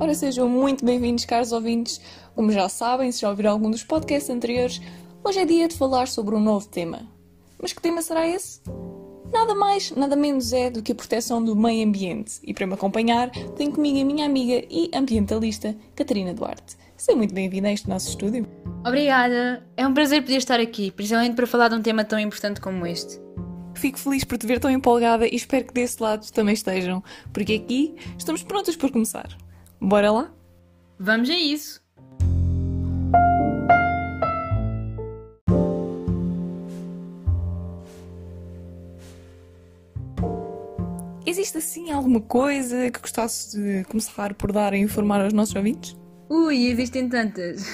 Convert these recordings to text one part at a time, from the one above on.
Ora, sejam muito bem-vindos, caros ouvintes. Como já sabem, se já ouviram algum dos podcasts anteriores, hoje é dia de falar sobre um novo tema. Mas que tema será esse? Nada mais, nada menos é do que a proteção do meio ambiente. E para me acompanhar, tenho comigo a minha amiga e ambientalista, Catarina Duarte. Seja muito bem-vinda a este nosso estúdio. Obrigada! É um prazer poder estar aqui, principalmente para falar de um tema tão importante como este. Fico feliz por te ver tão empolgada e espero que desse lado também estejam, porque aqui estamos prontas por começar. Bora lá? Vamos a isso! Existe assim alguma coisa que gostasse de começar por dar a informar aos nossos ouvintes? Ui, existem tantas!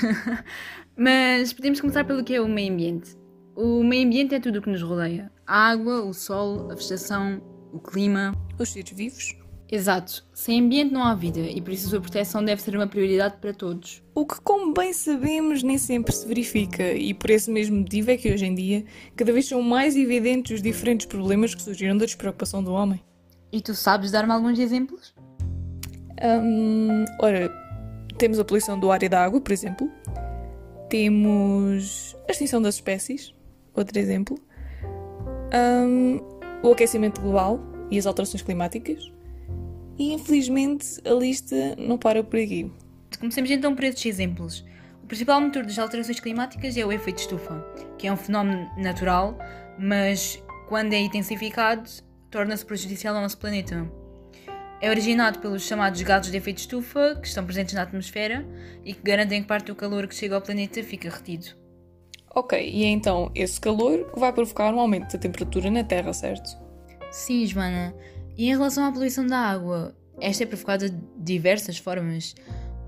Mas podemos começar pelo que é o meio ambiente. O meio ambiente é tudo o que nos rodeia: a água, o sol, a vegetação, o clima. Os seres vivos? Exato. Sem ambiente não há vida e por isso a sua proteção deve ser uma prioridade para todos. O que, como bem sabemos, nem sempre se verifica, e por esse mesmo motivo é que hoje em dia cada vez são mais evidentes os diferentes problemas que surgiram da despreocupação do homem. E tu sabes dar-me alguns exemplos? Hum, ora, temos a poluição do ar e da água, por exemplo. Temos a extinção das espécies, outro exemplo. Hum, o aquecimento global e as alterações climáticas. E infelizmente a lista não para por aqui. Comecemos então por estes exemplos. O principal motor das alterações climáticas é o efeito estufa, que é um fenómeno natural, mas quando é intensificado, torna-se prejudicial ao nosso planeta. É originado pelos chamados gases de efeito estufa, que estão presentes na atmosfera e que garantem que parte do calor que chega ao planeta fica retido. Ok, e é então esse calor que vai provocar um aumento da temperatura na Terra, certo? Sim, Joana. E em relação à poluição da água, esta é provocada de diversas formas.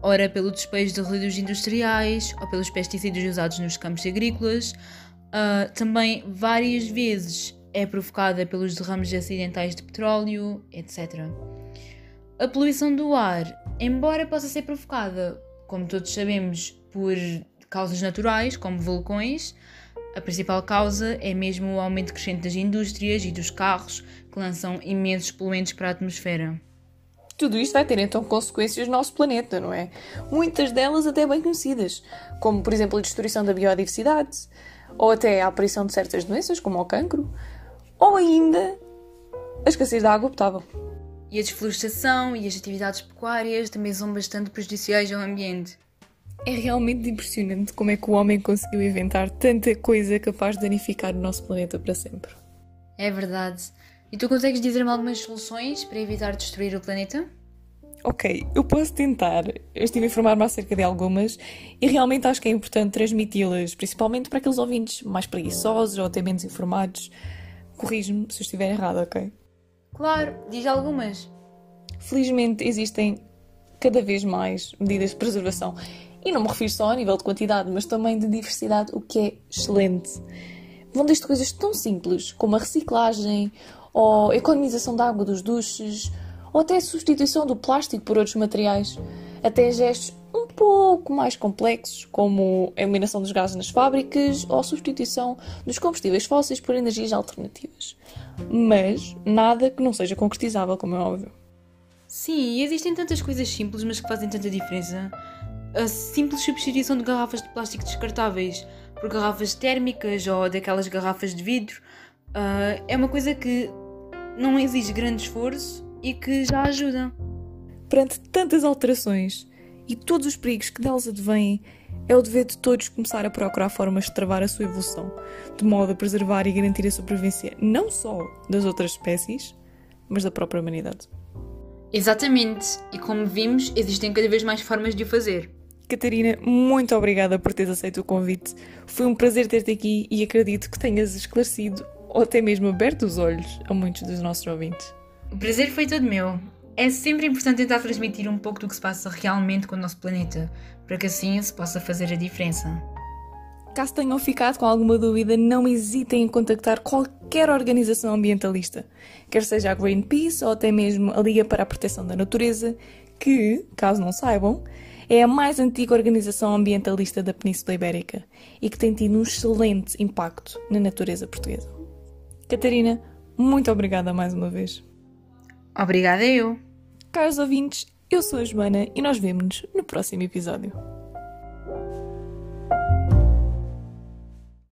Ora pelo despejo de resíduos industriais ou pelos pesticidas usados nos campos agrícolas. Uh, também várias vezes é provocada pelos derrames acidentais de petróleo, etc. A poluição do ar, embora possa ser provocada, como todos sabemos, por causas naturais, como vulcões, a principal causa é mesmo o aumento crescente das indústrias e dos carros, que lançam imensos poluentes para a atmosfera. Tudo isto vai ter então consequências no nosso planeta, não é? Muitas delas até bem conhecidas, como por exemplo a destruição da biodiversidade, ou até a aparição de certas doenças, como o cancro, ou ainda a escassez de água potável. E a desflorestação e as atividades pecuárias também são bastante prejudiciais ao ambiente. É realmente impressionante como é que o homem conseguiu inventar tanta coisa capaz de danificar o nosso planeta para sempre. É verdade. E tu consegues dizer-me algumas soluções para evitar destruir o planeta? Ok, eu posso tentar. Eu estive a informar-me acerca de algumas e realmente acho que é importante transmiti-las, principalmente para aqueles ouvintes mais preguiçosos ou até menos informados. Corrige-me se eu estiver errado, ok? Claro, diz algumas. Felizmente existem cada vez mais medidas de preservação. E não me refiro só a nível de quantidade, mas também de diversidade, o que é excelente. Vão desde coisas tão simples como a reciclagem, ou economização de água dos duches, ou até a substituição do plástico por outros materiais, até gestos um pouco mais complexos, como a eliminação dos gases nas fábricas ou a substituição dos combustíveis fósseis por energias alternativas. Mas nada que não seja concretizável, como é óbvio. Sim, existem tantas coisas simples, mas que fazem tanta diferença. A simples substituição de garrafas de plástico descartáveis por garrafas térmicas ou daquelas garrafas de vidro uh, é uma coisa que não exige grande esforço e que já ajuda. Perante tantas alterações e todos os perigos que delas advêm, é o dever de todos começar a procurar formas de travar a sua evolução, de modo a preservar e garantir a sobrevivência não só das outras espécies, mas da própria humanidade. Exatamente, e como vimos, existem cada vez mais formas de o fazer. Catarina, muito obrigada por teres aceito o convite. Foi um prazer ter-te aqui e acredito que tenhas esclarecido ou até mesmo aberto os olhos a muitos dos nossos ouvintes. O prazer foi todo meu. É sempre importante tentar transmitir um pouco do que se passa realmente com o nosso planeta, para que assim se possa fazer a diferença. Caso tenham ficado com alguma dúvida, não hesitem em contactar qualquer organização ambientalista, quer seja a Greenpeace ou até mesmo a Liga para a Proteção da Natureza, que, caso não saibam, é a mais antiga organização ambientalista da Península Ibérica e que tem tido um excelente impacto na natureza portuguesa. Catarina, muito obrigada mais uma vez. Obrigada eu. Caros ouvintes, Eu sou a Joana e nós vemo-nos no próximo episódio.